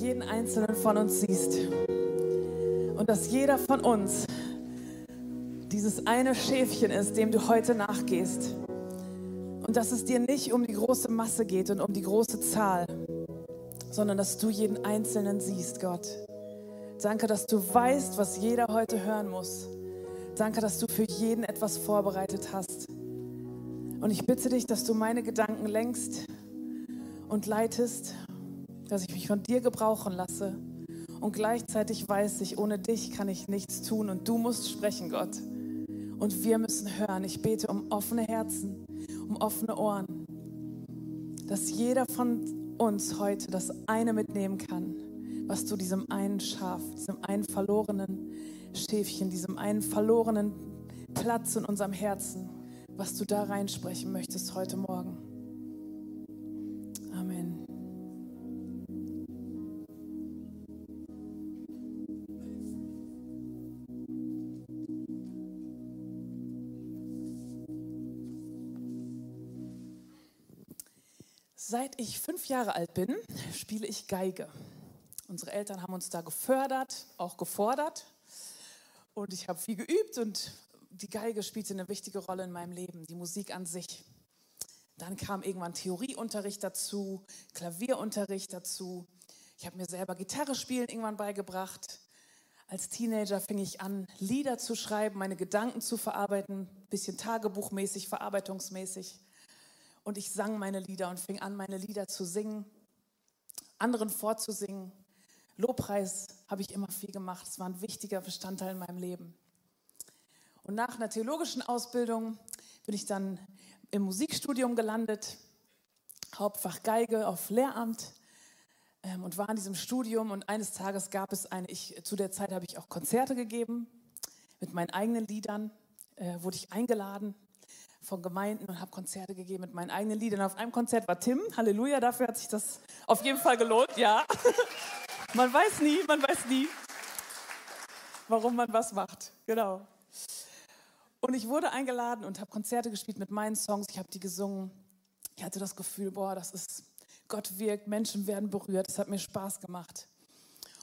jeden einzelnen von uns siehst. Und dass jeder von uns dieses eine Schäfchen ist, dem du heute nachgehst. Und dass es dir nicht um die große Masse geht und um die große Zahl, sondern dass du jeden Einzelnen siehst, Gott. Danke, dass du weißt, was jeder heute hören muss. Danke, dass du für jeden etwas vorbereitet hast. Und ich bitte dich, dass du meine Gedanken lenkst und leitest, von dir gebrauchen lasse. Und gleichzeitig weiß ich, ohne dich kann ich nichts tun und du musst sprechen, Gott. Und wir müssen hören. Ich bete um offene Herzen, um offene Ohren, dass jeder von uns heute das eine mitnehmen kann, was du diesem einen Schaf, diesem einen verlorenen Schäfchen, diesem einen verlorenen Platz in unserem Herzen, was du da reinsprechen möchtest heute Morgen. Seit ich fünf Jahre alt bin, spiele ich Geige. Unsere Eltern haben uns da gefördert, auch gefordert. Und ich habe viel geübt und die Geige spielte eine wichtige Rolle in meinem Leben, die Musik an sich. Dann kam irgendwann Theorieunterricht dazu, Klavierunterricht dazu. Ich habe mir selber Gitarre spielen irgendwann beigebracht. Als Teenager fing ich an, Lieder zu schreiben, meine Gedanken zu verarbeiten, bisschen tagebuchmäßig, verarbeitungsmäßig. Und ich sang meine Lieder und fing an, meine Lieder zu singen, anderen vorzusingen. Lobpreis habe ich immer viel gemacht. Es war ein wichtiger Bestandteil in meinem Leben. Und nach einer theologischen Ausbildung bin ich dann im Musikstudium gelandet, Hauptfach Geige auf Lehramt ähm, und war in diesem Studium. Und eines Tages gab es eine, ich, zu der Zeit habe ich auch Konzerte gegeben mit meinen eigenen Liedern, äh, wurde ich eingeladen von Gemeinden und habe Konzerte gegeben mit meinen eigenen Liedern. Auf einem Konzert war Tim, Halleluja, dafür hat sich das auf jeden Fall gelohnt, ja. man weiß nie, man weiß nie, warum man was macht, genau. Und ich wurde eingeladen und habe Konzerte gespielt mit meinen Songs. Ich habe die gesungen. Ich hatte das Gefühl, boah, das ist, Gott wirkt, Menschen werden berührt. Es hat mir Spaß gemacht.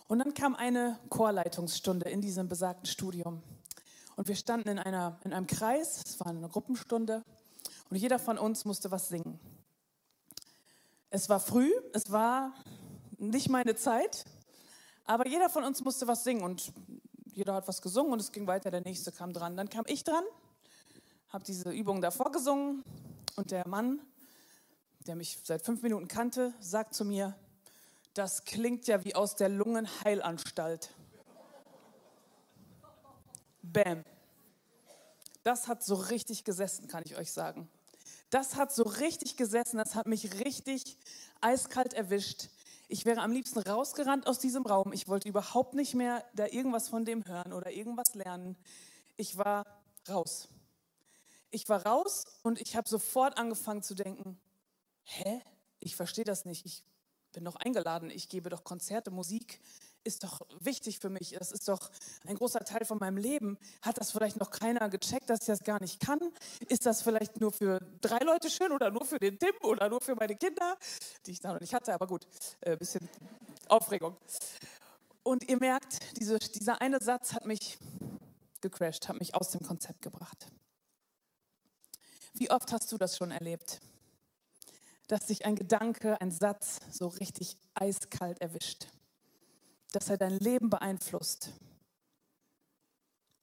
Und dann kam eine Chorleitungsstunde in diesem besagten Studium. Und wir standen in, einer, in einem Kreis, es war eine Gruppenstunde. Und jeder von uns musste was singen. Es war früh, es war nicht meine Zeit, aber jeder von uns musste was singen. Und jeder hat was gesungen und es ging weiter, der nächste kam dran. Dann kam ich dran, habe diese Übung davor gesungen und der Mann, der mich seit fünf Minuten kannte, sagt zu mir, das klingt ja wie aus der Lungenheilanstalt. Bam. Das hat so richtig gesessen, kann ich euch sagen. Das hat so richtig gesessen, das hat mich richtig eiskalt erwischt. Ich wäre am liebsten rausgerannt aus diesem Raum. Ich wollte überhaupt nicht mehr da irgendwas von dem hören oder irgendwas lernen. Ich war raus. Ich war raus und ich habe sofort angefangen zu denken, hä? Ich verstehe das nicht. Ich bin doch eingeladen. Ich gebe doch Konzerte, Musik ist doch wichtig für mich. Das ist doch ein großer Teil von meinem Leben. Hat das vielleicht noch keiner gecheckt, dass ich das gar nicht kann? Ist das vielleicht nur für drei Leute schön oder nur für den Tim oder nur für meine Kinder, die ich da noch nicht hatte? Aber gut, ein äh, bisschen Aufregung. Und ihr merkt, diese, dieser eine Satz hat mich gecrashed, hat mich aus dem Konzept gebracht. Wie oft hast du das schon erlebt? Dass dich ein Gedanke, ein Satz so richtig eiskalt erwischt dass er dein Leben beeinflusst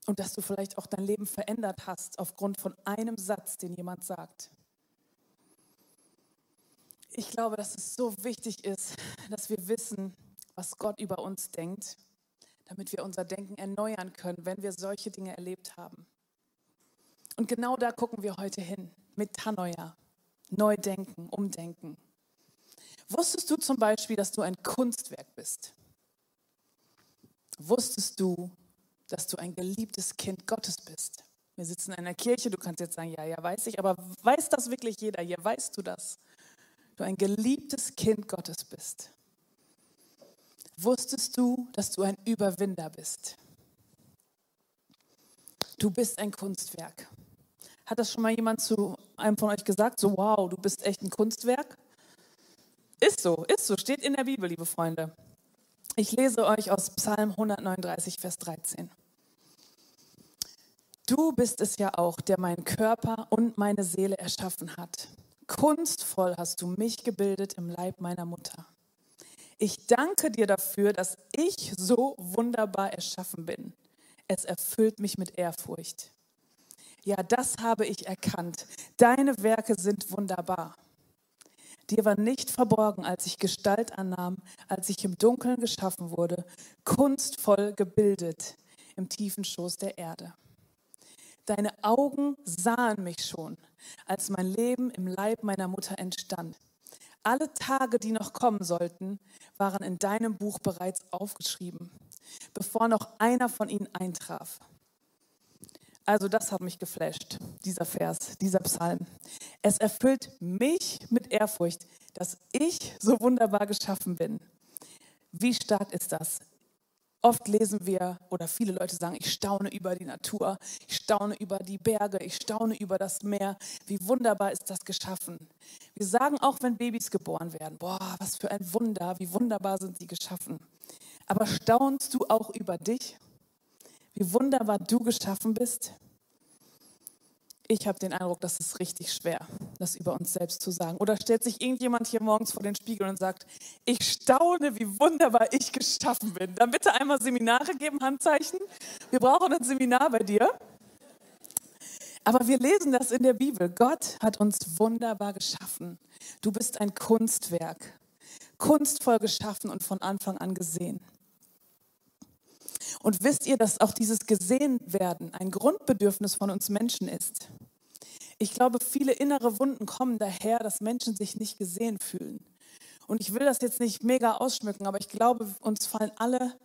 und dass du vielleicht auch dein Leben verändert hast aufgrund von einem Satz, den jemand sagt. Ich glaube, dass es so wichtig ist, dass wir wissen, was Gott über uns denkt, damit wir unser Denken erneuern können, wenn wir solche Dinge erlebt haben. Und genau da gucken wir heute hin, mit Tanoia. Neu denken, umdenken. Wusstest du zum Beispiel, dass du ein Kunstwerk bist? Wusstest du, dass du ein geliebtes Kind Gottes bist? Wir sitzen in einer Kirche, du kannst jetzt sagen, ja, ja, weiß ich, aber weiß das wirklich jeder hier? Weißt du das? Du ein geliebtes Kind Gottes bist. Wusstest du, dass du ein Überwinder bist? Du bist ein Kunstwerk. Hat das schon mal jemand zu einem von euch gesagt? So, wow, du bist echt ein Kunstwerk? Ist so, ist so, steht in der Bibel, liebe Freunde. Ich lese euch aus Psalm 139, Vers 13. Du bist es ja auch, der meinen Körper und meine Seele erschaffen hat. Kunstvoll hast du mich gebildet im Leib meiner Mutter. Ich danke dir dafür, dass ich so wunderbar erschaffen bin. Es erfüllt mich mit Ehrfurcht. Ja, das habe ich erkannt. Deine Werke sind wunderbar. Dir war nicht verborgen, als ich Gestalt annahm, als ich im Dunkeln geschaffen wurde, kunstvoll gebildet im tiefen Schoß der Erde. Deine Augen sahen mich schon, als mein Leben im Leib meiner Mutter entstand. Alle Tage, die noch kommen sollten, waren in deinem Buch bereits aufgeschrieben, bevor noch einer von ihnen eintraf. Also das hat mich geflasht, dieser Vers, dieser Psalm. Es erfüllt mich mit Ehrfurcht, dass ich so wunderbar geschaffen bin. Wie stark ist das? Oft lesen wir oder viele Leute sagen, ich staune über die Natur, ich staune über die Berge, ich staune über das Meer. Wie wunderbar ist das geschaffen. Wir sagen auch, wenn Babys geboren werden, boah, was für ein Wunder, wie wunderbar sind sie geschaffen. Aber staunst du auch über dich? Wie wunderbar du geschaffen bist? Ich habe den Eindruck, das ist richtig schwer, das über uns selbst zu sagen. Oder stellt sich irgendjemand hier morgens vor den Spiegel und sagt, ich staune, wie wunderbar ich geschaffen bin. Dann bitte einmal Seminare geben, Handzeichen. Wir brauchen ein Seminar bei dir. Aber wir lesen das in der Bibel. Gott hat uns wunderbar geschaffen. Du bist ein Kunstwerk, kunstvoll geschaffen und von Anfang an gesehen. Und wisst ihr, dass auch dieses Gesehenwerden ein Grundbedürfnis von uns Menschen ist? Ich glaube, viele innere Wunden kommen daher, dass Menschen sich nicht gesehen fühlen. Und ich will das jetzt nicht mega ausschmücken, aber ich glaube, uns fallen alle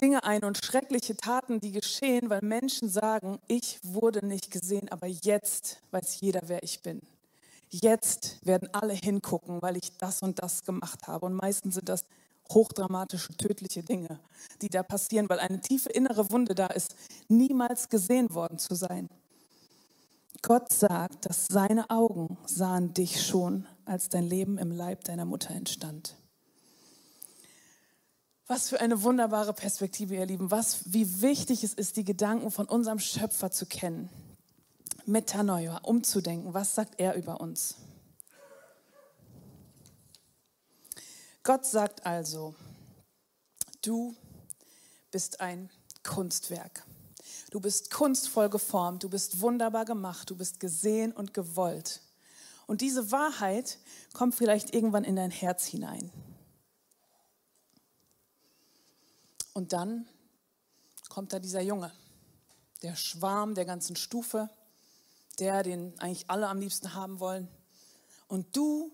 Dinge ein und schreckliche Taten, die geschehen, weil Menschen sagen, ich wurde nicht gesehen, aber jetzt weiß jeder, wer ich bin. Jetzt werden alle hingucken, weil ich das und das gemacht habe. Und meistens sind das hochdramatische, tödliche Dinge, die da passieren, weil eine tiefe innere Wunde da ist, niemals gesehen worden zu sein. Gott sagt, dass seine Augen sahen dich schon, als dein Leben im Leib deiner Mutter entstand. Was für eine wunderbare Perspektive, ihr Lieben. Was, wie wichtig es ist, die Gedanken von unserem Schöpfer zu kennen. Metanoia, umzudenken. Was sagt er über uns? Gott sagt also, du bist ein Kunstwerk. Du bist kunstvoll geformt, du bist wunderbar gemacht, du bist gesehen und gewollt. Und diese Wahrheit kommt vielleicht irgendwann in dein Herz hinein. Und dann kommt da dieser Junge, der Schwarm der ganzen Stufe, der, den eigentlich alle am liebsten haben wollen. Und du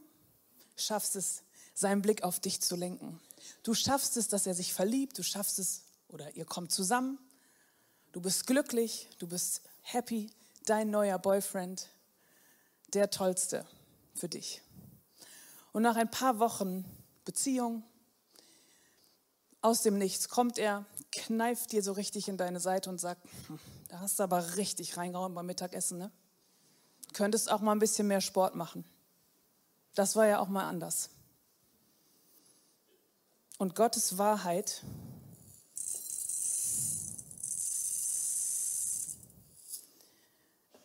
schaffst es, seinen Blick auf dich zu lenken. Du schaffst es, dass er sich verliebt, du schaffst es oder ihr kommt zusammen. Du bist glücklich, du bist happy, dein neuer Boyfriend, der tollste für dich. Und nach ein paar Wochen Beziehung, aus dem Nichts kommt er, kneift dir so richtig in deine Seite und sagt, hm, da hast du aber richtig reingehauen beim Mittagessen, ne? Könntest auch mal ein bisschen mehr Sport machen. Das war ja auch mal anders. Und Gottes Wahrheit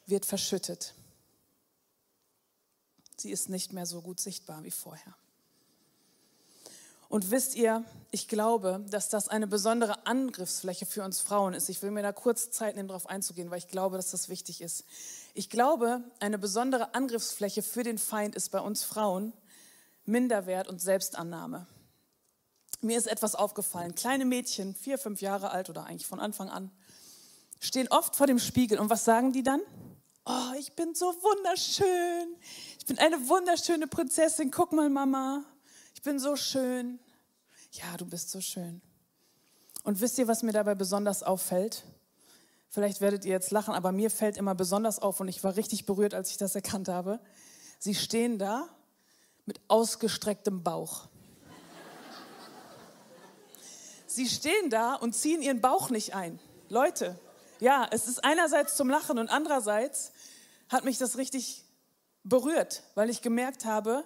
wird verschüttet. Sie ist nicht mehr so gut sichtbar wie vorher. Und wisst ihr, ich glaube, dass das eine besondere Angriffsfläche für uns Frauen ist. Ich will mir da kurz Zeit nehmen, darauf einzugehen, weil ich glaube, dass das wichtig ist. Ich glaube, eine besondere Angriffsfläche für den Feind ist bei uns Frauen Minderwert und Selbstannahme mir ist etwas aufgefallen. Kleine Mädchen, vier, fünf Jahre alt oder eigentlich von Anfang an, stehen oft vor dem Spiegel und was sagen die dann? Oh, ich bin so wunderschön. Ich bin eine wunderschöne Prinzessin. Guck mal, Mama. Ich bin so schön. Ja, du bist so schön. Und wisst ihr, was mir dabei besonders auffällt? Vielleicht werdet ihr jetzt lachen, aber mir fällt immer besonders auf und ich war richtig berührt, als ich das erkannt habe. Sie stehen da mit ausgestrecktem Bauch. Sie stehen da und ziehen ihren Bauch nicht ein. Leute, ja, es ist einerseits zum Lachen und andererseits hat mich das richtig berührt, weil ich gemerkt habe,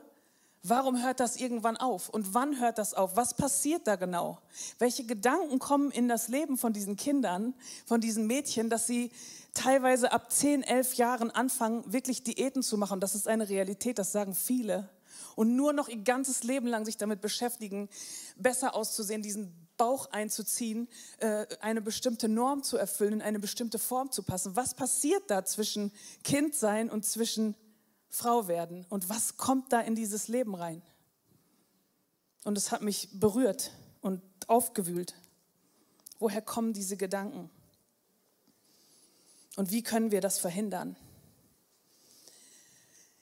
Warum hört das irgendwann auf? Und wann hört das auf? Was passiert da genau? Welche Gedanken kommen in das Leben von diesen Kindern, von diesen Mädchen, dass sie teilweise ab 10, 11 Jahren anfangen, wirklich Diäten zu machen? Das ist eine Realität, das sagen viele. Und nur noch ihr ganzes Leben lang sich damit beschäftigen, besser auszusehen, diesen Bauch einzuziehen, äh, eine bestimmte Norm zu erfüllen, in eine bestimmte Form zu passen. Was passiert da zwischen Kindsein und zwischen Frau werden? Und was kommt da in dieses Leben rein? Und es hat mich berührt und aufgewühlt. Woher kommen diese Gedanken? Und wie können wir das verhindern?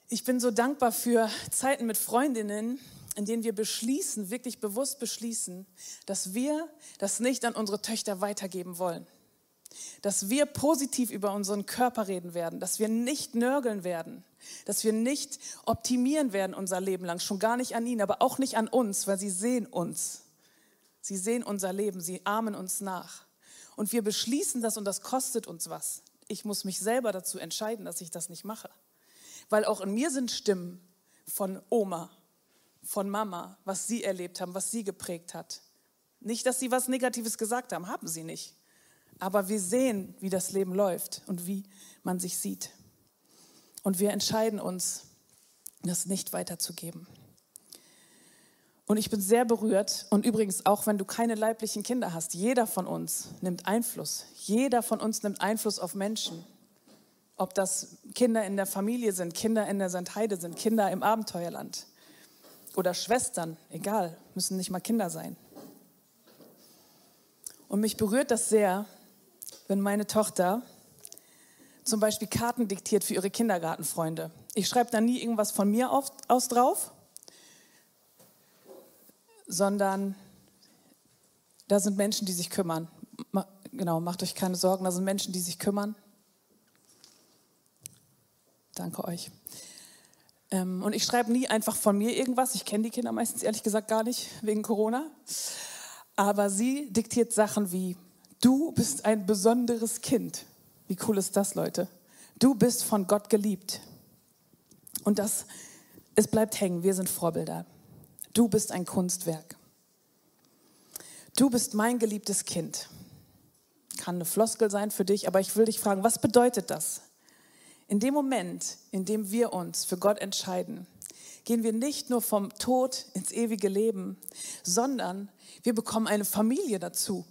Ich bin so dankbar für Zeiten mit Freundinnen, in denen wir beschließen, wirklich bewusst beschließen, dass wir das nicht an unsere Töchter weitergeben wollen. Dass wir positiv über unseren Körper reden werden, dass wir nicht nörgeln werden, dass wir nicht optimieren werden unser Leben lang, schon gar nicht an ihnen, aber auch nicht an uns, weil sie sehen uns. Sie sehen unser Leben, sie ahmen uns nach. Und wir beschließen das und das kostet uns was. Ich muss mich selber dazu entscheiden, dass ich das nicht mache. Weil auch in mir sind Stimmen von Oma, von Mama, was sie erlebt haben, was sie geprägt hat. Nicht, dass sie was Negatives gesagt haben, haben sie nicht. Aber wir sehen, wie das Leben läuft und wie man sich sieht. Und wir entscheiden uns, das nicht weiterzugeben. Und ich bin sehr berührt. Und übrigens, auch wenn du keine leiblichen Kinder hast, jeder von uns nimmt Einfluss. Jeder von uns nimmt Einfluss auf Menschen. Ob das Kinder in der Familie sind, Kinder in der Sandheide sind, Kinder im Abenteuerland oder Schwestern, egal, müssen nicht mal Kinder sein. Und mich berührt das sehr, wenn meine Tochter zum Beispiel Karten diktiert für ihre Kindergartenfreunde. Ich schreibe da nie irgendwas von mir auf, aus drauf, sondern da sind Menschen, die sich kümmern. Genau, macht euch keine Sorgen, da sind Menschen, die sich kümmern. Danke euch. Ähm, und ich schreibe nie einfach von mir irgendwas. Ich kenne die Kinder meistens ehrlich gesagt gar nicht wegen Corona. Aber sie diktiert Sachen wie, du bist ein besonderes Kind. Wie cool ist das, Leute? Du bist von Gott geliebt. Und das, es bleibt hängen. Wir sind Vorbilder. Du bist ein Kunstwerk. Du bist mein geliebtes Kind. Kann eine Floskel sein für dich, aber ich will dich fragen, was bedeutet das? In dem Moment, in dem wir uns für Gott entscheiden, gehen wir nicht nur vom Tod ins ewige Leben, sondern wir bekommen eine Familie dazu.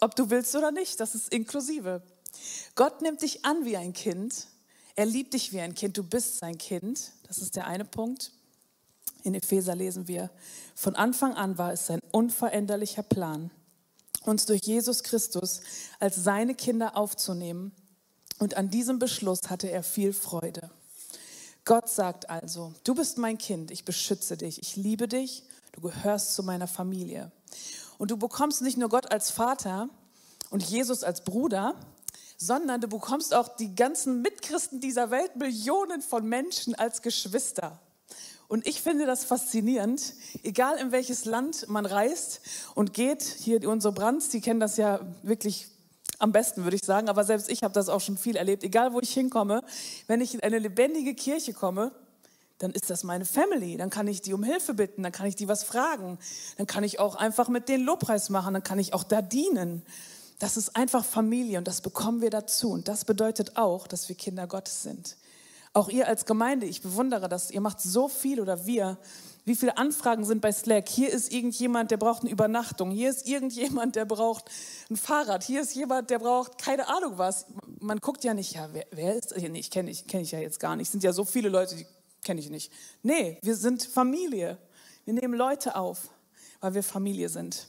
Ob du willst oder nicht, das ist inklusive. Gott nimmt dich an wie ein Kind. Er liebt dich wie ein Kind. Du bist sein Kind. Das ist der eine Punkt. In Epheser lesen wir, von Anfang an war es sein unveränderlicher Plan, uns durch Jesus Christus als seine Kinder aufzunehmen und an diesem Beschluss hatte er viel Freude. Gott sagt also, du bist mein Kind, ich beschütze dich, ich liebe dich, du gehörst zu meiner Familie. Und du bekommst nicht nur Gott als Vater und Jesus als Bruder, sondern du bekommst auch die ganzen Mitchristen dieser Welt, Millionen von Menschen als Geschwister. Und ich finde das faszinierend, egal in welches Land man reist und geht, hier unsere Brands, die kennen das ja wirklich am besten, würde ich sagen. Aber selbst ich habe das auch schon viel erlebt. Egal, wo ich hinkomme, wenn ich in eine lebendige Kirche komme, dann ist das meine Family. Dann kann ich die um Hilfe bitten, dann kann ich die was fragen. Dann kann ich auch einfach mit denen Lobpreis machen, dann kann ich auch da dienen. Das ist einfach Familie und das bekommen wir dazu. Und das bedeutet auch, dass wir Kinder Gottes sind. Auch ihr als Gemeinde, ich bewundere das, ihr macht so viel oder wir wie viele Anfragen sind bei Slack? Hier ist irgendjemand, der braucht eine Übernachtung. Hier ist irgendjemand, der braucht ein Fahrrad. Hier ist jemand, der braucht keine Ahnung was. Man guckt ja nicht, ja, wer, wer ist das? Nee, ich kenne ich, kenn ich ja jetzt gar nicht. Es sind ja so viele Leute, die kenne ich nicht. Nee, wir sind Familie. Wir nehmen Leute auf, weil wir Familie sind.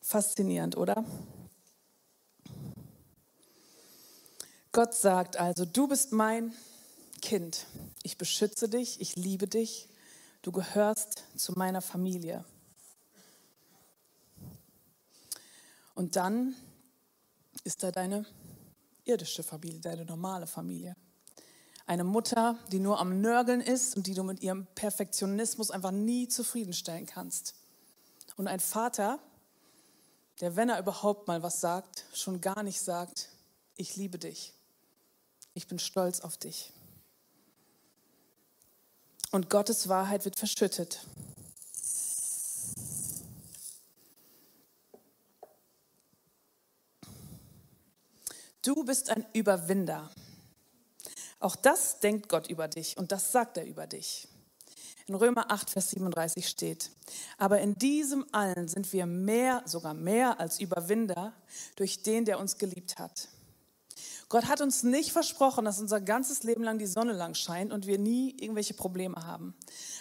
Faszinierend, oder? Gott sagt also, du bist mein Kind. Ich beschütze dich, ich liebe dich Du gehörst zu meiner Familie. Und dann ist da deine irdische Familie, deine normale Familie. Eine Mutter, die nur am Nörgeln ist und die du mit ihrem Perfektionismus einfach nie zufriedenstellen kannst. Und ein Vater, der, wenn er überhaupt mal was sagt, schon gar nicht sagt, ich liebe dich. Ich bin stolz auf dich. Und Gottes Wahrheit wird verschüttet. Du bist ein Überwinder. Auch das denkt Gott über dich und das sagt er über dich. In Römer 8, Vers 37 steht, aber in diesem allen sind wir mehr, sogar mehr als Überwinder durch den, der uns geliebt hat. Gott hat uns nicht versprochen, dass unser ganzes Leben lang die Sonne lang scheint und wir nie irgendwelche Probleme haben.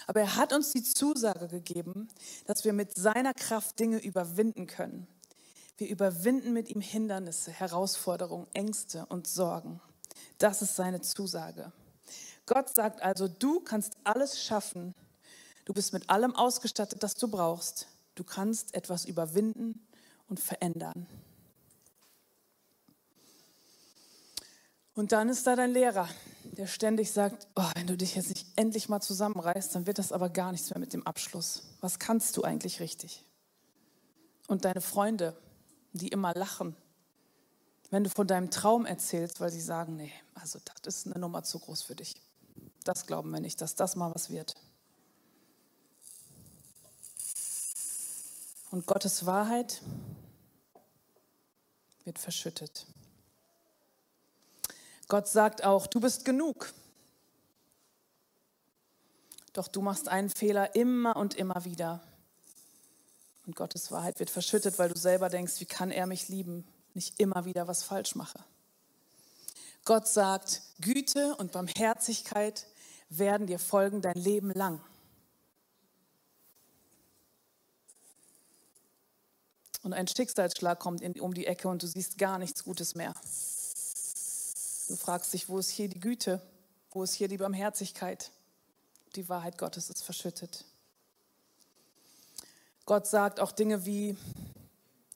Aber er hat uns die Zusage gegeben, dass wir mit seiner Kraft Dinge überwinden können. Wir überwinden mit ihm Hindernisse, Herausforderungen, Ängste und Sorgen. Das ist seine Zusage. Gott sagt also, du kannst alles schaffen. Du bist mit allem ausgestattet, das du brauchst. Du kannst etwas überwinden und verändern. Und dann ist da dein Lehrer, der ständig sagt, oh, wenn du dich jetzt nicht endlich mal zusammenreißt, dann wird das aber gar nichts mehr mit dem Abschluss. Was kannst du eigentlich richtig? Und deine Freunde, die immer lachen, wenn du von deinem Traum erzählst, weil sie sagen, nee, also das ist eine Nummer zu groß für dich. Das glauben wir nicht, dass das mal was wird. Und Gottes Wahrheit wird verschüttet. Gott sagt auch, du bist genug. Doch du machst einen Fehler immer und immer wieder. Und Gottes Wahrheit wird verschüttet, weil du selber denkst, wie kann er mich lieben, nicht immer wieder was falsch mache. Gott sagt, Güte und Barmherzigkeit werden dir folgen dein Leben lang. Und ein Schicksalsschlag kommt um die Ecke und du siehst gar nichts Gutes mehr. Du fragst dich, wo ist hier die Güte? Wo ist hier die Barmherzigkeit? Die Wahrheit Gottes ist verschüttet. Gott sagt auch Dinge wie,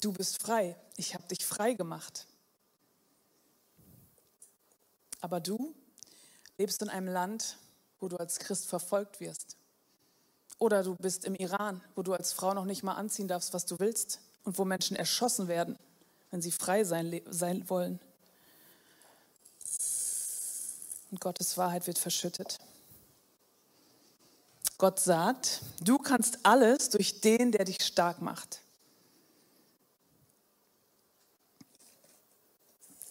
du bist frei, ich habe dich frei gemacht. Aber du lebst in einem Land, wo du als Christ verfolgt wirst. Oder du bist im Iran, wo du als Frau noch nicht mal anziehen darfst, was du willst und wo Menschen erschossen werden, wenn sie frei sein, sein wollen. Und Gottes Wahrheit wird verschüttet. Gott sagt, du kannst alles durch den, der dich stark macht.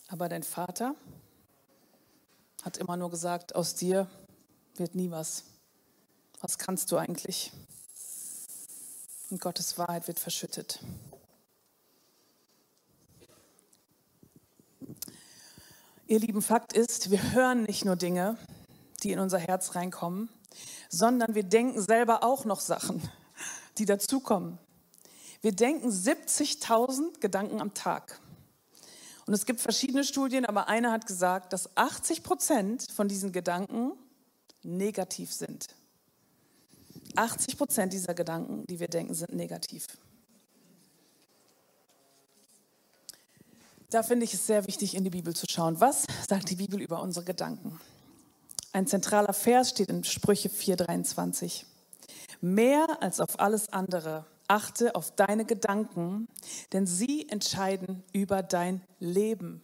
Aber dein Vater hat immer nur gesagt, aus dir wird nie was. Was kannst du eigentlich? Und Gottes Wahrheit wird verschüttet. Ihr lieben Fakt ist, wir hören nicht nur Dinge, die in unser Herz reinkommen, sondern wir denken selber auch noch Sachen, die dazukommen. Wir denken 70.000 Gedanken am Tag. Und es gibt verschiedene Studien, aber eine hat gesagt, dass 80 Prozent von diesen Gedanken negativ sind. 80 Prozent dieser Gedanken, die wir denken, sind negativ. Da finde ich es sehr wichtig, in die Bibel zu schauen. Was sagt die Bibel über unsere Gedanken? Ein zentraler Vers steht in Sprüche 4:23. Mehr als auf alles andere achte auf deine Gedanken, denn sie entscheiden über dein Leben.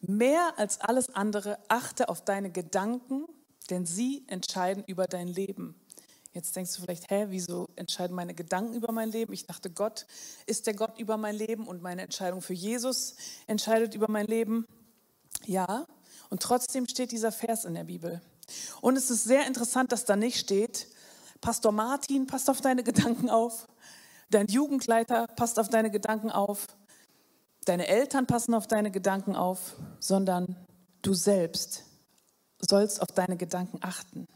Mehr als alles andere achte auf deine Gedanken, denn sie entscheiden über dein Leben. Jetzt denkst du vielleicht, hä, wieso entscheiden meine Gedanken über mein Leben? Ich dachte, Gott ist der Gott über mein Leben und meine Entscheidung für Jesus entscheidet über mein Leben. Ja, und trotzdem steht dieser Vers in der Bibel. Und es ist sehr interessant, dass da nicht steht, Pastor Martin, passt auf deine Gedanken auf. Dein Jugendleiter passt auf deine Gedanken auf. Deine Eltern passen auf deine Gedanken auf, sondern du selbst sollst auf deine Gedanken achten.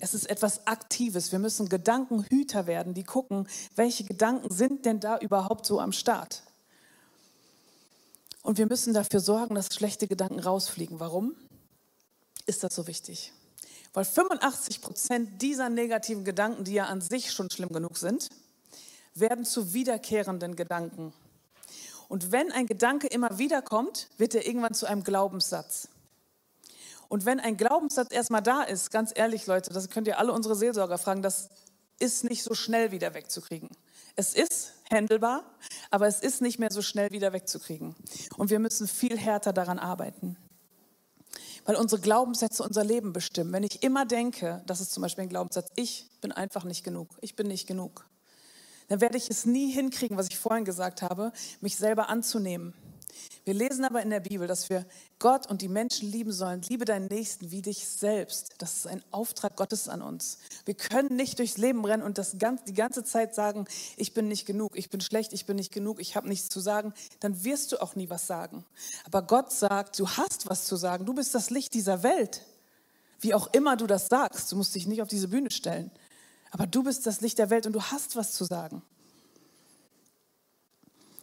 Es ist etwas Aktives. Wir müssen Gedankenhüter werden, die gucken, welche Gedanken sind denn da überhaupt so am Start. Und wir müssen dafür sorgen, dass schlechte Gedanken rausfliegen. Warum ist das so wichtig? Weil 85 Prozent dieser negativen Gedanken, die ja an sich schon schlimm genug sind, werden zu wiederkehrenden Gedanken. Und wenn ein Gedanke immer wieder kommt, wird er irgendwann zu einem Glaubenssatz. Und wenn ein Glaubenssatz erstmal da ist, ganz ehrlich Leute, das könnt ihr alle unsere Seelsorger fragen, das ist nicht so schnell wieder wegzukriegen. Es ist handelbar, aber es ist nicht mehr so schnell wieder wegzukriegen. Und wir müssen viel härter daran arbeiten. weil unsere Glaubenssätze unser Leben bestimmen. Wenn ich immer denke, das ist zum Beispiel ein Glaubenssatz, ich bin einfach nicht genug, ich bin nicht genug, dann werde ich es nie hinkriegen, was ich vorhin gesagt habe, mich selber anzunehmen. Wir lesen aber in der Bibel, dass wir Gott und die Menschen lieben sollen. Liebe deinen Nächsten wie dich selbst. Das ist ein Auftrag Gottes an uns. Wir können nicht durchs Leben rennen und das ganz, die ganze Zeit sagen, ich bin nicht genug, ich bin schlecht, ich bin nicht genug, ich habe nichts zu sagen. Dann wirst du auch nie was sagen. Aber Gott sagt, du hast was zu sagen. Du bist das Licht dieser Welt. Wie auch immer du das sagst, du musst dich nicht auf diese Bühne stellen. Aber du bist das Licht der Welt und du hast was zu sagen.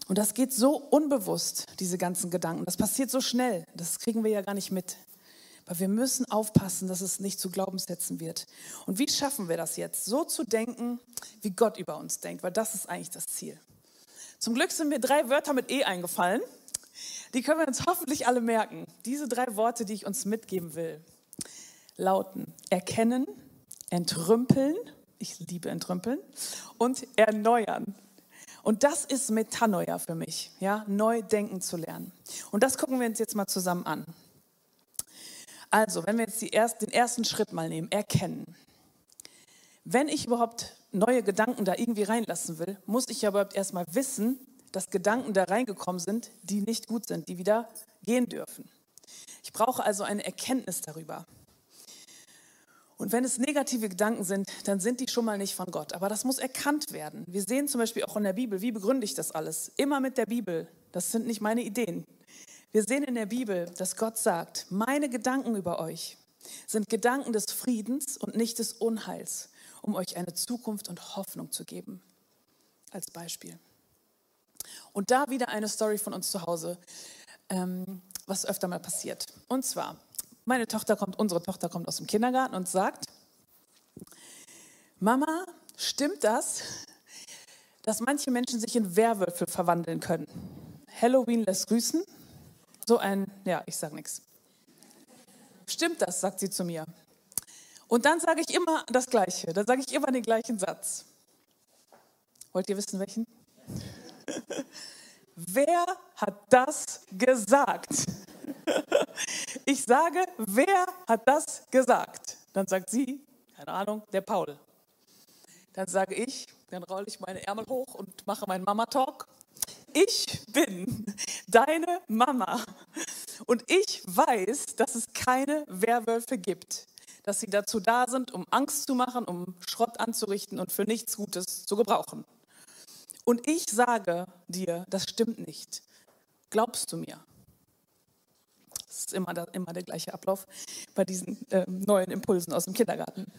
Und das geht so unbewusst, diese ganzen Gedanken. Das passiert so schnell. Das kriegen wir ja gar nicht mit. Aber wir müssen aufpassen, dass es nicht zu Glaubenssätzen wird. Und wie schaffen wir das jetzt? So zu denken, wie Gott über uns denkt, weil das ist eigentlich das Ziel. Zum Glück sind mir drei Wörter mit E eingefallen. Die können wir uns hoffentlich alle merken. Diese drei Worte, die ich uns mitgeben will, lauten erkennen, entrümpeln, ich liebe entrümpeln, und erneuern. Und das ist Metanoia für mich, ja, neu denken zu lernen. Und das gucken wir uns jetzt mal zusammen an. Also, wenn wir jetzt erst, den ersten Schritt mal nehmen, erkennen. Wenn ich überhaupt neue Gedanken da irgendwie reinlassen will, muss ich ja überhaupt erstmal wissen, dass Gedanken da reingekommen sind, die nicht gut sind, die wieder gehen dürfen. Ich brauche also eine Erkenntnis darüber. Und wenn es negative Gedanken sind, dann sind die schon mal nicht von Gott. Aber das muss erkannt werden. Wir sehen zum Beispiel auch in der Bibel, wie begründe ich das alles? Immer mit der Bibel. Das sind nicht meine Ideen. Wir sehen in der Bibel, dass Gott sagt, meine Gedanken über euch sind Gedanken des Friedens und nicht des Unheils, um euch eine Zukunft und Hoffnung zu geben. Als Beispiel. Und da wieder eine Story von uns zu Hause, ähm, was öfter mal passiert. Und zwar, meine Tochter kommt, unsere Tochter kommt aus dem Kindergarten und sagt, Mama, stimmt das, dass manche Menschen sich in Werwölfe verwandeln können? Halloween lässt grüßen. So ein, ja, ich sage nichts. Stimmt das, sagt sie zu mir. Und dann sage ich immer das Gleiche. Dann sage ich immer den gleichen Satz. Wollt ihr wissen, welchen? Wer hat das gesagt? Ich sage, wer hat das gesagt? Dann sagt sie, keine Ahnung, der Paul. Dann sage ich, dann rolle ich meine Ärmel hoch und mache meinen Mama-Talk. Ich bin deine Mama. Und ich weiß, dass es keine Werwölfe gibt. Dass sie dazu da sind, um Angst zu machen, um Schrott anzurichten und für nichts Gutes zu gebrauchen. Und ich sage dir, das stimmt nicht. Glaubst du mir? Das ist immer, der, immer der gleiche Ablauf bei diesen äh, neuen Impulsen aus dem Kindergarten.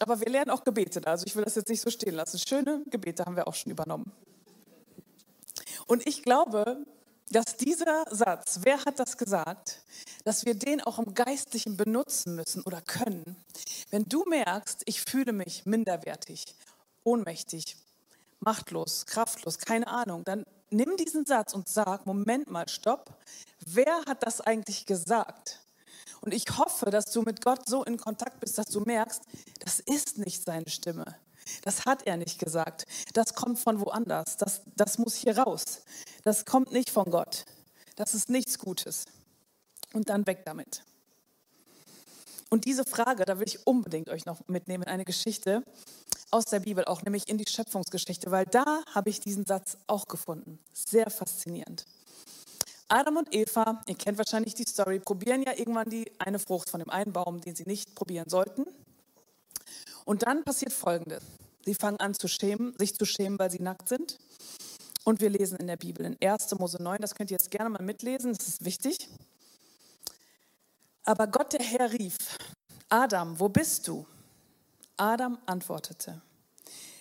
Aber wir lernen auch Gebete. Also ich will das jetzt nicht so stehen lassen. Schöne Gebete haben wir auch schon übernommen. Und ich glaube, dass dieser Satz, wer hat das gesagt, dass wir den auch im Geistlichen benutzen müssen oder können. Wenn du merkst, ich fühle mich minderwertig, ohnmächtig, machtlos, kraftlos, keine Ahnung, dann nimm diesen Satz und sag, Moment mal, stopp, wer hat das eigentlich gesagt? Und ich hoffe, dass du mit Gott so in Kontakt bist, dass du merkst, das ist nicht seine Stimme. Das hat er nicht gesagt. Das kommt von woanders. Das, das muss hier raus. Das kommt nicht von Gott. Das ist nichts Gutes. Und dann weg damit. Und diese Frage, da will ich unbedingt euch noch mitnehmen, eine Geschichte, aus der Bibel auch, nämlich in die Schöpfungsgeschichte, weil da habe ich diesen Satz auch gefunden. Sehr faszinierend. Adam und Eva, ihr kennt wahrscheinlich die Story, probieren ja irgendwann die eine Frucht von dem einen Baum, den sie nicht probieren sollten. Und dann passiert Folgendes. Sie fangen an zu schämen, sich zu schämen, weil sie nackt sind. Und wir lesen in der Bibel in 1. Mose 9, das könnt ihr jetzt gerne mal mitlesen, das ist wichtig. Aber Gott der Herr rief, Adam, wo bist du? Adam antwortete,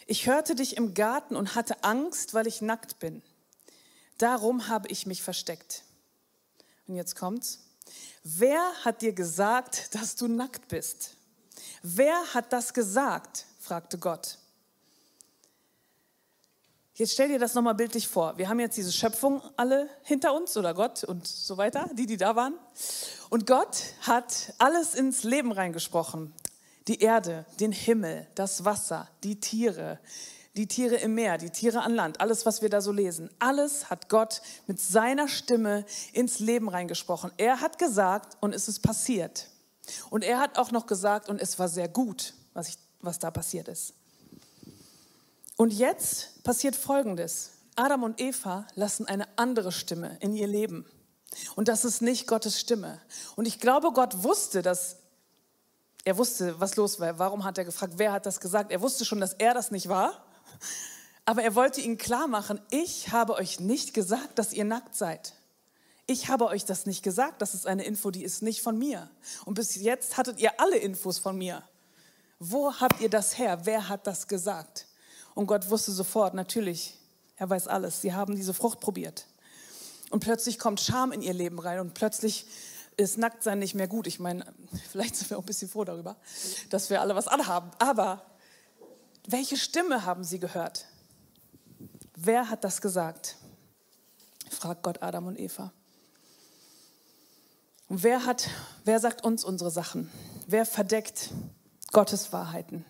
ich hörte dich im Garten und hatte Angst, weil ich nackt bin. Darum habe ich mich versteckt. Und jetzt kommt's. Wer hat dir gesagt, dass du nackt bist? Wer hat das gesagt? fragte Gott. Jetzt stell dir das nochmal bildlich vor. Wir haben jetzt diese Schöpfung alle hinter uns oder Gott und so weiter, die, die da waren. Und Gott hat alles ins Leben reingesprochen die Erde, den Himmel, das Wasser, die Tiere, die Tiere im Meer, die Tiere an Land, alles, was wir da so lesen, alles hat Gott mit seiner Stimme ins Leben reingesprochen. Er hat gesagt und es ist passiert. Und er hat auch noch gesagt und es war sehr gut, was, ich, was da passiert ist. Und jetzt passiert Folgendes. Adam und Eva lassen eine andere Stimme in ihr Leben. Und das ist nicht Gottes Stimme. Und ich glaube, Gott wusste, dass er wusste, was los war. Warum hat er gefragt, wer hat das gesagt? Er wusste schon, dass er das nicht war. Aber er wollte ihnen klar machen, ich habe euch nicht gesagt, dass ihr nackt seid. Ich habe euch das nicht gesagt. Das ist eine Info, die ist nicht von mir. Und bis jetzt hattet ihr alle Infos von mir. Wo habt ihr das her? Wer hat das gesagt? Und Gott wusste sofort, natürlich, er weiß alles. Sie haben diese Frucht probiert. Und plötzlich kommt Scham in ihr Leben rein und plötzlich ist Nacktsein nicht mehr gut. Ich meine, vielleicht sind wir auch ein bisschen froh darüber, dass wir alle was anhaben. Aber welche Stimme haben sie gehört? Wer hat das gesagt? Fragt Gott Adam und Eva. Und wer hat, wer sagt uns unsere Sachen? Wer verdeckt Gottes Wahrheiten?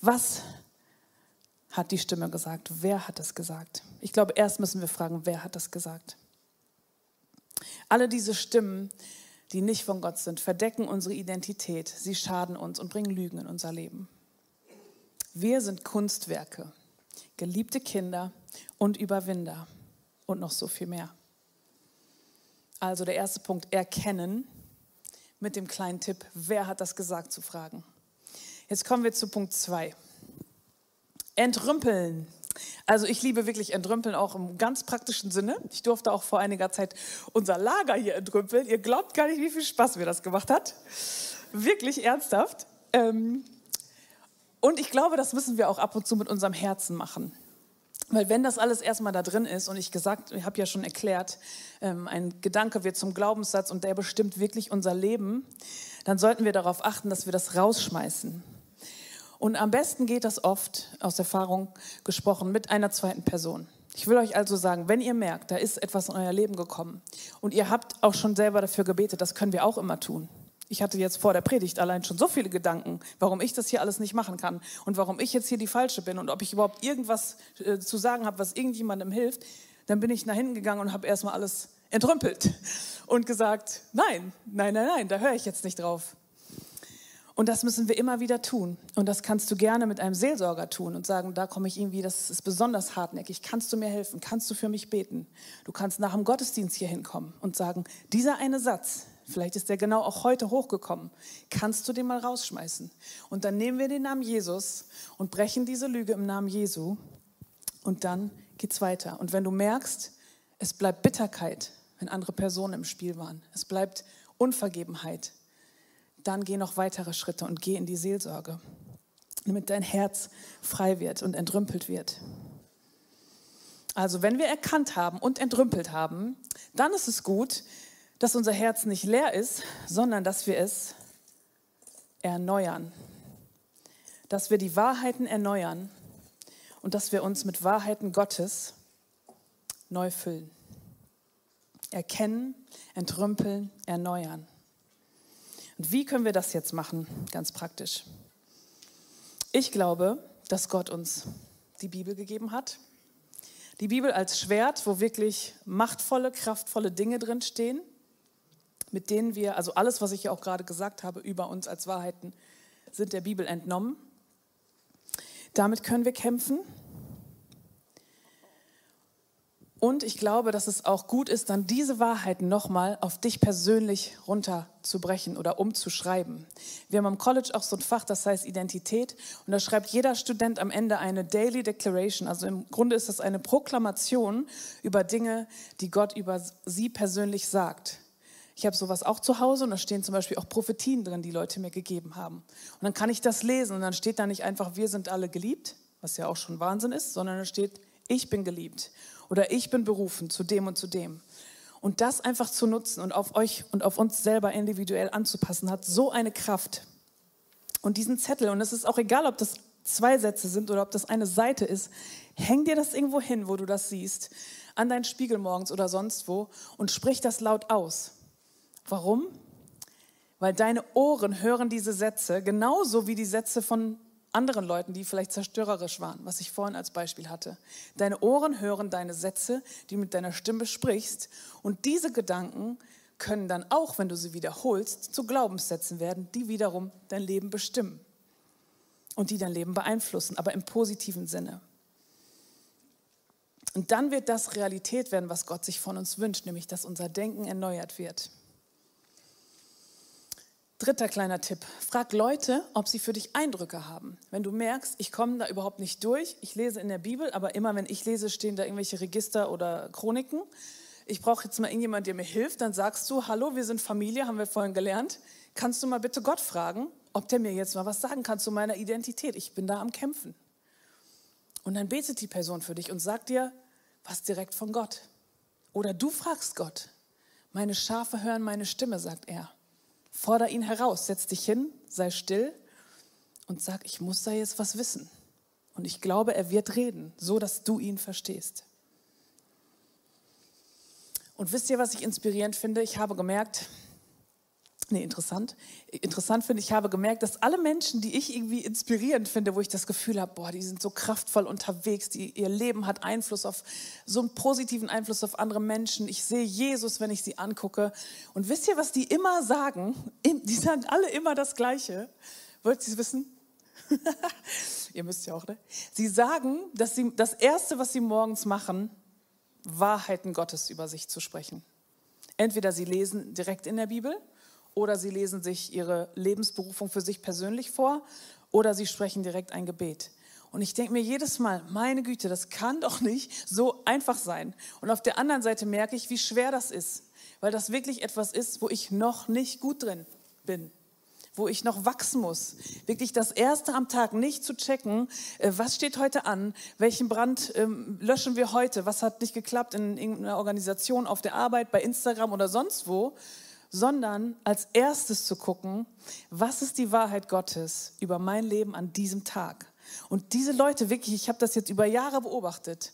Was hat die Stimme gesagt? Wer hat es gesagt? Ich glaube, erst müssen wir fragen, wer hat das gesagt? Alle diese Stimmen, die nicht von Gott sind, verdecken unsere Identität. Sie schaden uns und bringen Lügen in unser Leben. Wir sind Kunstwerke, geliebte Kinder und Überwinder und noch so viel mehr. Also der erste Punkt, erkennen mit dem kleinen Tipp, wer hat das gesagt, zu fragen. Jetzt kommen wir zu Punkt zwei. Entrümpeln. Also ich liebe wirklich Entrümpeln auch im ganz praktischen Sinne. Ich durfte auch vor einiger Zeit unser Lager hier entrümpeln. Ihr glaubt gar nicht, wie viel Spaß mir das gemacht hat. Wirklich ernsthaft. Ähm, und ich glaube, das müssen wir auch ab und zu mit unserem Herzen machen. Weil wenn das alles erstmal da drin ist, und ich gesagt, ich habe ja schon erklärt, ähm, ein Gedanke wird zum Glaubenssatz und der bestimmt wirklich unser Leben, dann sollten wir darauf achten, dass wir das rausschmeißen. Und am besten geht das oft, aus Erfahrung gesprochen, mit einer zweiten Person. Ich will euch also sagen, wenn ihr merkt, da ist etwas in euer Leben gekommen und ihr habt auch schon selber dafür gebetet, das können wir auch immer tun. Ich hatte jetzt vor der Predigt allein schon so viele Gedanken, warum ich das hier alles nicht machen kann und warum ich jetzt hier die Falsche bin und ob ich überhaupt irgendwas äh, zu sagen habe, was irgendjemandem hilft. Dann bin ich nach hinten gegangen und habe erstmal alles entrümpelt und gesagt, nein, nein, nein, nein, da höre ich jetzt nicht drauf. Und das müssen wir immer wieder tun. Und das kannst du gerne mit einem Seelsorger tun und sagen, da komme ich irgendwie, das ist besonders hartnäckig. Kannst du mir helfen? Kannst du für mich beten? Du kannst nach dem Gottesdienst hier hinkommen und sagen, dieser eine Satz, vielleicht ist der genau auch heute hochgekommen, kannst du den mal rausschmeißen? Und dann nehmen wir den Namen Jesus und brechen diese Lüge im Namen Jesu und dann geht's weiter. Und wenn du merkst, es bleibt Bitterkeit, wenn andere Personen im Spiel waren, es bleibt Unvergebenheit, dann geh noch weitere Schritte und geh in die Seelsorge, damit dein Herz frei wird und entrümpelt wird. Also wenn wir erkannt haben und entrümpelt haben, dann ist es gut, dass unser Herz nicht leer ist, sondern dass wir es erneuern. Dass wir die Wahrheiten erneuern und dass wir uns mit Wahrheiten Gottes neu füllen. Erkennen, entrümpeln, erneuern. Und wie können wir das jetzt machen? Ganz praktisch. Ich glaube, dass Gott uns die Bibel gegeben hat. Die Bibel als Schwert, wo wirklich machtvolle, kraftvolle Dinge drin stehen, mit denen wir, also alles, was ich ja auch gerade gesagt habe über uns als Wahrheiten, sind der Bibel entnommen. Damit können wir kämpfen. Und ich glaube, dass es auch gut ist, dann diese Wahrheiten nochmal auf dich persönlich runterzubrechen oder umzuschreiben. Wir haben am College auch so ein Fach, das heißt Identität. Und da schreibt jeder Student am Ende eine Daily Declaration. Also im Grunde ist das eine Proklamation über Dinge, die Gott über sie persönlich sagt. Ich habe sowas auch zu Hause und da stehen zum Beispiel auch Prophetien drin, die Leute mir gegeben haben. Und dann kann ich das lesen und dann steht da nicht einfach, wir sind alle geliebt, was ja auch schon Wahnsinn ist, sondern da steht, ich bin geliebt oder ich bin berufen zu dem und zu dem. Und das einfach zu nutzen und auf euch und auf uns selber individuell anzupassen, hat so eine Kraft. Und diesen Zettel, und es ist auch egal, ob das zwei Sätze sind oder ob das eine Seite ist, häng dir das irgendwo hin, wo du das siehst, an deinen Spiegel morgens oder sonst wo und sprich das laut aus. Warum? Weil deine Ohren hören diese Sätze genauso wie die Sätze von anderen Leuten, die vielleicht zerstörerisch waren, was ich vorhin als Beispiel hatte. Deine Ohren hören deine Sätze, die mit deiner Stimme sprichst. Und diese Gedanken können dann auch, wenn du sie wiederholst, zu Glaubenssätzen werden, die wiederum dein Leben bestimmen und die dein Leben beeinflussen, aber im positiven Sinne. Und dann wird das Realität werden, was Gott sich von uns wünscht, nämlich dass unser Denken erneuert wird. Dritter kleiner Tipp. Frag Leute, ob sie für dich Eindrücke haben. Wenn du merkst, ich komme da überhaupt nicht durch, ich lese in der Bibel, aber immer wenn ich lese, stehen da irgendwelche Register oder Chroniken. Ich brauche jetzt mal irgendjemand, der mir hilft. Dann sagst du, hallo, wir sind Familie, haben wir vorhin gelernt. Kannst du mal bitte Gott fragen, ob der mir jetzt mal was sagen kann zu meiner Identität? Ich bin da am Kämpfen. Und dann betet die Person für dich und sagt dir was direkt von Gott. Oder du fragst Gott. Meine Schafe hören meine Stimme, sagt er. Forder ihn heraus, setz dich hin, sei still und sag, ich muss da jetzt was wissen. Und ich glaube, er wird reden, so dass du ihn verstehst. Und wisst ihr, was ich inspirierend finde? Ich habe gemerkt, nee, interessant, interessant finde, ich habe gemerkt, dass alle Menschen, die ich irgendwie inspirierend finde, wo ich das Gefühl habe, boah, die sind so kraftvoll unterwegs, die, ihr Leben hat Einfluss auf, so einen positiven Einfluss auf andere Menschen. Ich sehe Jesus, wenn ich sie angucke. Und wisst ihr, was die immer sagen? Die sagen alle immer das Gleiche. Wollt ihr es wissen? ihr müsst ja auch, ne? Sie sagen, dass sie, das Erste, was sie morgens machen, Wahrheiten Gottes über sich zu sprechen. Entweder sie lesen direkt in der Bibel oder sie lesen sich ihre Lebensberufung für sich persönlich vor oder sie sprechen direkt ein Gebet. Und ich denke mir jedes Mal, meine Güte, das kann doch nicht so einfach sein. Und auf der anderen Seite merke ich, wie schwer das ist, weil das wirklich etwas ist, wo ich noch nicht gut drin bin wo ich noch wachsen muss. Wirklich das Erste am Tag nicht zu checken, äh, was steht heute an, welchen Brand ähm, löschen wir heute, was hat nicht geklappt in irgendeiner Organisation, auf der Arbeit, bei Instagram oder sonst wo, sondern als erstes zu gucken, was ist die Wahrheit Gottes über mein Leben an diesem Tag. Und diese Leute, wirklich, ich habe das jetzt über Jahre beobachtet,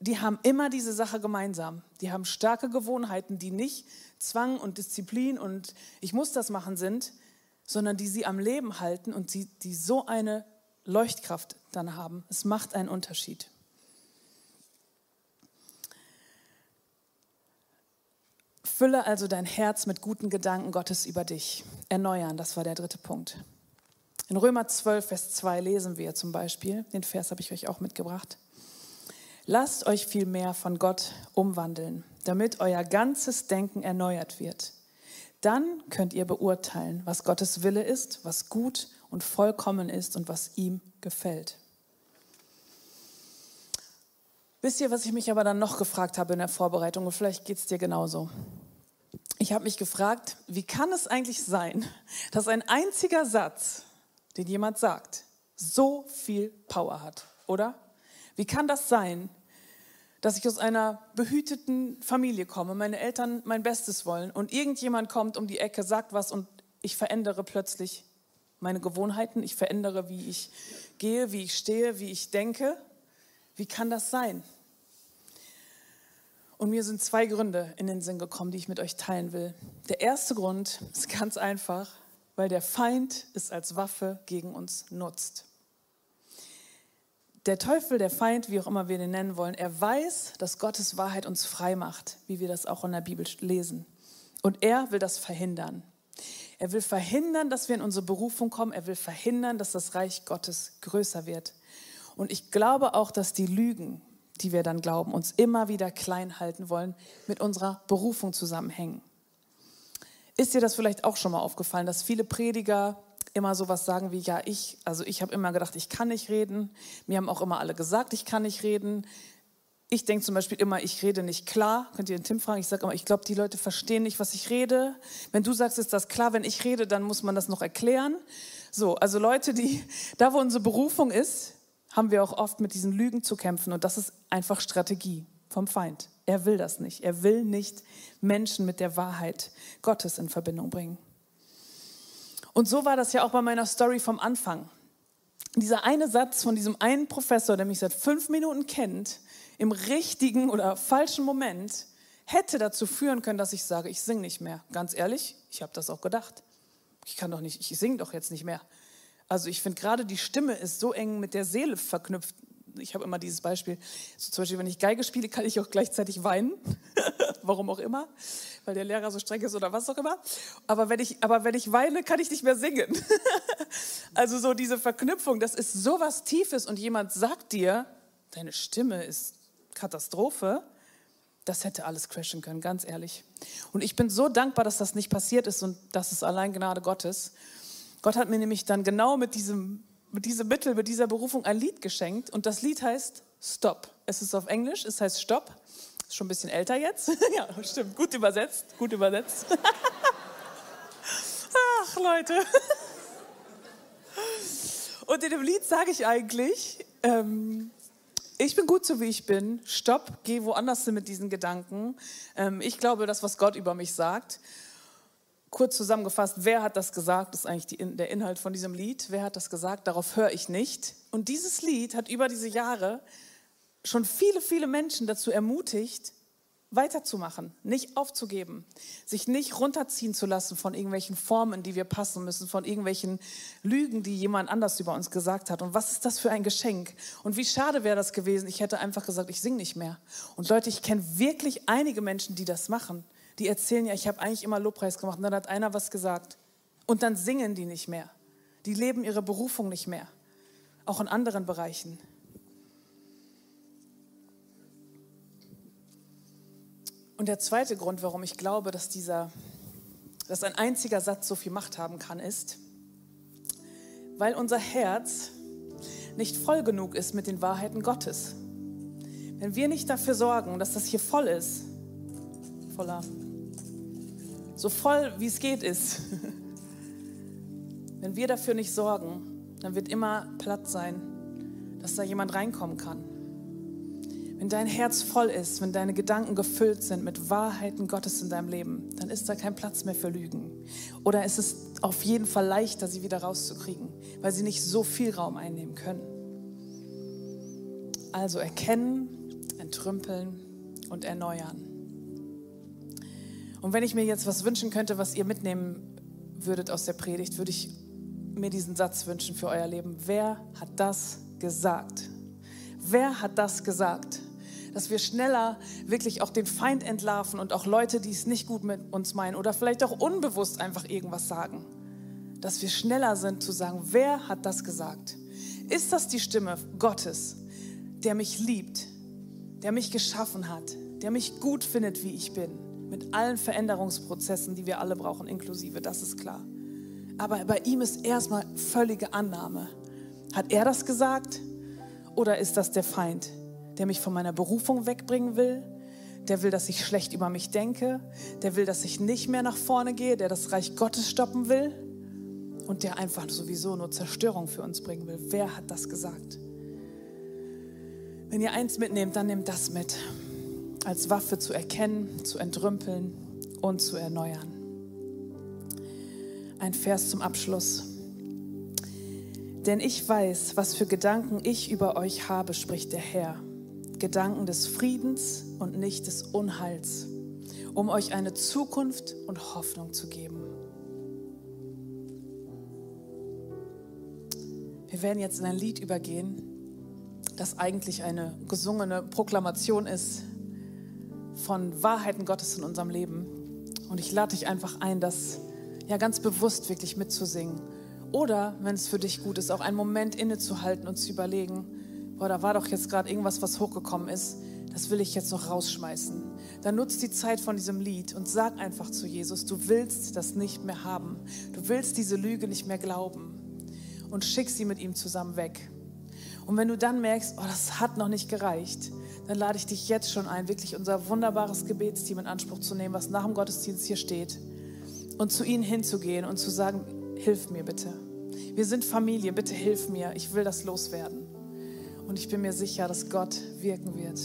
die haben immer diese Sache gemeinsam. Die haben starke Gewohnheiten, die nicht Zwang und Disziplin und ich muss das machen sind, sondern die sie am Leben halten und die, die so eine Leuchtkraft dann haben. Es macht einen Unterschied. Fülle also dein Herz mit guten Gedanken Gottes über dich. Erneuern, das war der dritte Punkt. In Römer 12, Vers 2 lesen wir zum Beispiel, den Vers habe ich euch auch mitgebracht. Lasst euch vielmehr von Gott umwandeln, damit euer ganzes Denken erneuert wird dann könnt ihr beurteilen, was Gottes Wille ist, was gut und vollkommen ist und was ihm gefällt. Wisst ihr, was ich mich aber dann noch gefragt habe in der Vorbereitung und vielleicht geht es dir genauso. Ich habe mich gefragt, wie kann es eigentlich sein, dass ein einziger Satz, den jemand sagt, so viel Power hat, oder? Wie kann das sein, dass ich aus einer behüteten Familie komme, meine Eltern mein Bestes wollen und irgendjemand kommt um die Ecke, sagt was und ich verändere plötzlich meine Gewohnheiten, ich verändere, wie ich gehe, wie ich stehe, wie ich denke. Wie kann das sein? Und mir sind zwei Gründe in den Sinn gekommen, die ich mit euch teilen will. Der erste Grund ist ganz einfach, weil der Feind es als Waffe gegen uns nutzt der Teufel, der Feind, wie auch immer wir den nennen wollen, er weiß, dass Gottes Wahrheit uns frei macht, wie wir das auch in der Bibel lesen. Und er will das verhindern. Er will verhindern, dass wir in unsere Berufung kommen. Er will verhindern, dass das Reich Gottes größer wird. Und ich glaube auch, dass die Lügen, die wir dann glauben, uns immer wieder klein halten wollen, mit unserer Berufung zusammenhängen. Ist dir das vielleicht auch schon mal aufgefallen, dass viele Prediger immer sowas sagen wie, ja, ich, also ich habe immer gedacht, ich kann nicht reden. Mir haben auch immer alle gesagt, ich kann nicht reden. Ich denke zum Beispiel immer, ich rede nicht klar. Könnt ihr den Tim fragen? Ich sage immer, ich glaube, die Leute verstehen nicht, was ich rede. Wenn du sagst, ist das klar, wenn ich rede, dann muss man das noch erklären. So, also Leute, die, da wo unsere Berufung ist, haben wir auch oft mit diesen Lügen zu kämpfen. Und das ist einfach Strategie vom Feind. Er will das nicht. Er will nicht Menschen mit der Wahrheit Gottes in Verbindung bringen. Und so war das ja auch bei meiner Story vom Anfang. Dieser eine Satz von diesem einen Professor, der mich seit fünf Minuten kennt, im richtigen oder falschen Moment, hätte dazu führen können, dass ich sage, ich singe nicht mehr. Ganz ehrlich, ich habe das auch gedacht. Ich kann doch nicht, ich singe doch jetzt nicht mehr. Also ich finde gerade die Stimme ist so eng mit der Seele verknüpft. Ich habe immer dieses Beispiel, so zum Beispiel, wenn ich Geige spiele, kann ich auch gleichzeitig weinen. Warum auch immer, weil der Lehrer so streng ist oder was auch immer. Aber wenn ich, aber wenn ich weine, kann ich nicht mehr singen. also so diese Verknüpfung, das ist so was Tiefes und jemand sagt dir, deine Stimme ist Katastrophe. Das hätte alles crashen können, ganz ehrlich. Und ich bin so dankbar, dass das nicht passiert ist und das ist allein Gnade Gottes. Gott hat mir nämlich dann genau mit diesem, mit diesem Mittel, mit dieser Berufung ein Lied geschenkt und das Lied heißt Stop. Es ist auf Englisch, es heißt Stop. Ist schon ein bisschen älter jetzt. ja, stimmt, gut übersetzt, gut übersetzt. Ach, Leute. Und in dem Lied sage ich eigentlich, ähm, ich bin gut so wie ich bin. Stopp, geh woanders hin mit diesen Gedanken. Ähm, ich glaube das, was Gott über mich sagt. Kurz zusammengefasst, wer hat das gesagt? Das ist eigentlich die, der Inhalt von diesem Lied. Wer hat das gesagt? Darauf höre ich nicht. Und dieses Lied hat über diese Jahre schon viele, viele Menschen dazu ermutigt, weiterzumachen, nicht aufzugeben, sich nicht runterziehen zu lassen von irgendwelchen Formen, die wir passen müssen, von irgendwelchen Lügen, die jemand anders über uns gesagt hat. Und was ist das für ein Geschenk? Und wie schade wäre das gewesen, ich hätte einfach gesagt, ich singe nicht mehr. Und Leute, ich kenne wirklich einige Menschen, die das machen. Die erzählen ja, ich habe eigentlich immer Lobpreis gemacht und dann hat einer was gesagt. Und dann singen die nicht mehr. Die leben ihre Berufung nicht mehr. Auch in anderen Bereichen. Und der zweite Grund, warum ich glaube, dass, dieser, dass ein einziger Satz so viel Macht haben kann, ist, weil unser Herz nicht voll genug ist mit den Wahrheiten Gottes. Wenn wir nicht dafür sorgen, dass das hier voll ist, voller, so voll wie es geht ist, wenn wir dafür nicht sorgen, dann wird immer Platz sein, dass da jemand reinkommen kann. Wenn dein Herz voll ist, wenn deine Gedanken gefüllt sind mit Wahrheiten Gottes in deinem Leben, dann ist da kein Platz mehr für Lügen. Oder ist es auf jeden Fall leichter, sie wieder rauszukriegen, weil sie nicht so viel Raum einnehmen können. Also erkennen, entrümpeln und erneuern. Und wenn ich mir jetzt was wünschen könnte, was ihr mitnehmen würdet aus der Predigt, würde ich mir diesen Satz wünschen für euer Leben. Wer hat das gesagt? Wer hat das gesagt? dass wir schneller wirklich auch den Feind entlarven und auch Leute, die es nicht gut mit uns meinen oder vielleicht auch unbewusst einfach irgendwas sagen. Dass wir schneller sind zu sagen, wer hat das gesagt? Ist das die Stimme Gottes, der mich liebt, der mich geschaffen hat, der mich gut findet, wie ich bin, mit allen Veränderungsprozessen, die wir alle brauchen, inklusive, das ist klar. Aber bei ihm ist erstmal völlige Annahme. Hat er das gesagt oder ist das der Feind? der mich von meiner Berufung wegbringen will, der will, dass ich schlecht über mich denke, der will, dass ich nicht mehr nach vorne gehe, der das Reich Gottes stoppen will und der einfach sowieso nur Zerstörung für uns bringen will. Wer hat das gesagt? Wenn ihr eins mitnehmt, dann nehmt das mit, als Waffe zu erkennen, zu entrümpeln und zu erneuern. Ein Vers zum Abschluss. Denn ich weiß, was für Gedanken ich über euch habe, spricht der Herr Gedanken des Friedens und nicht des Unheils, um euch eine Zukunft und Hoffnung zu geben. Wir werden jetzt in ein Lied übergehen, das eigentlich eine gesungene Proklamation ist von Wahrheiten Gottes in unserem Leben. Und ich lade dich einfach ein, das ja ganz bewusst wirklich mitzusingen. Oder, wenn es für dich gut ist, auch einen Moment innezuhalten und zu überlegen, boah, da war doch jetzt gerade irgendwas, was hochgekommen ist, das will ich jetzt noch rausschmeißen. Dann nutzt die Zeit von diesem Lied und sag einfach zu Jesus, du willst das nicht mehr haben. Du willst diese Lüge nicht mehr glauben. Und schick sie mit ihm zusammen weg. Und wenn du dann merkst, oh, das hat noch nicht gereicht, dann lade ich dich jetzt schon ein, wirklich unser wunderbares Gebetsteam in Anspruch zu nehmen, was nach dem Gottesdienst hier steht. Und zu ihnen hinzugehen und zu sagen, hilf mir bitte. Wir sind Familie, bitte hilf mir, ich will das loswerden. Und ich bin mir sicher, dass Gott wirken wird.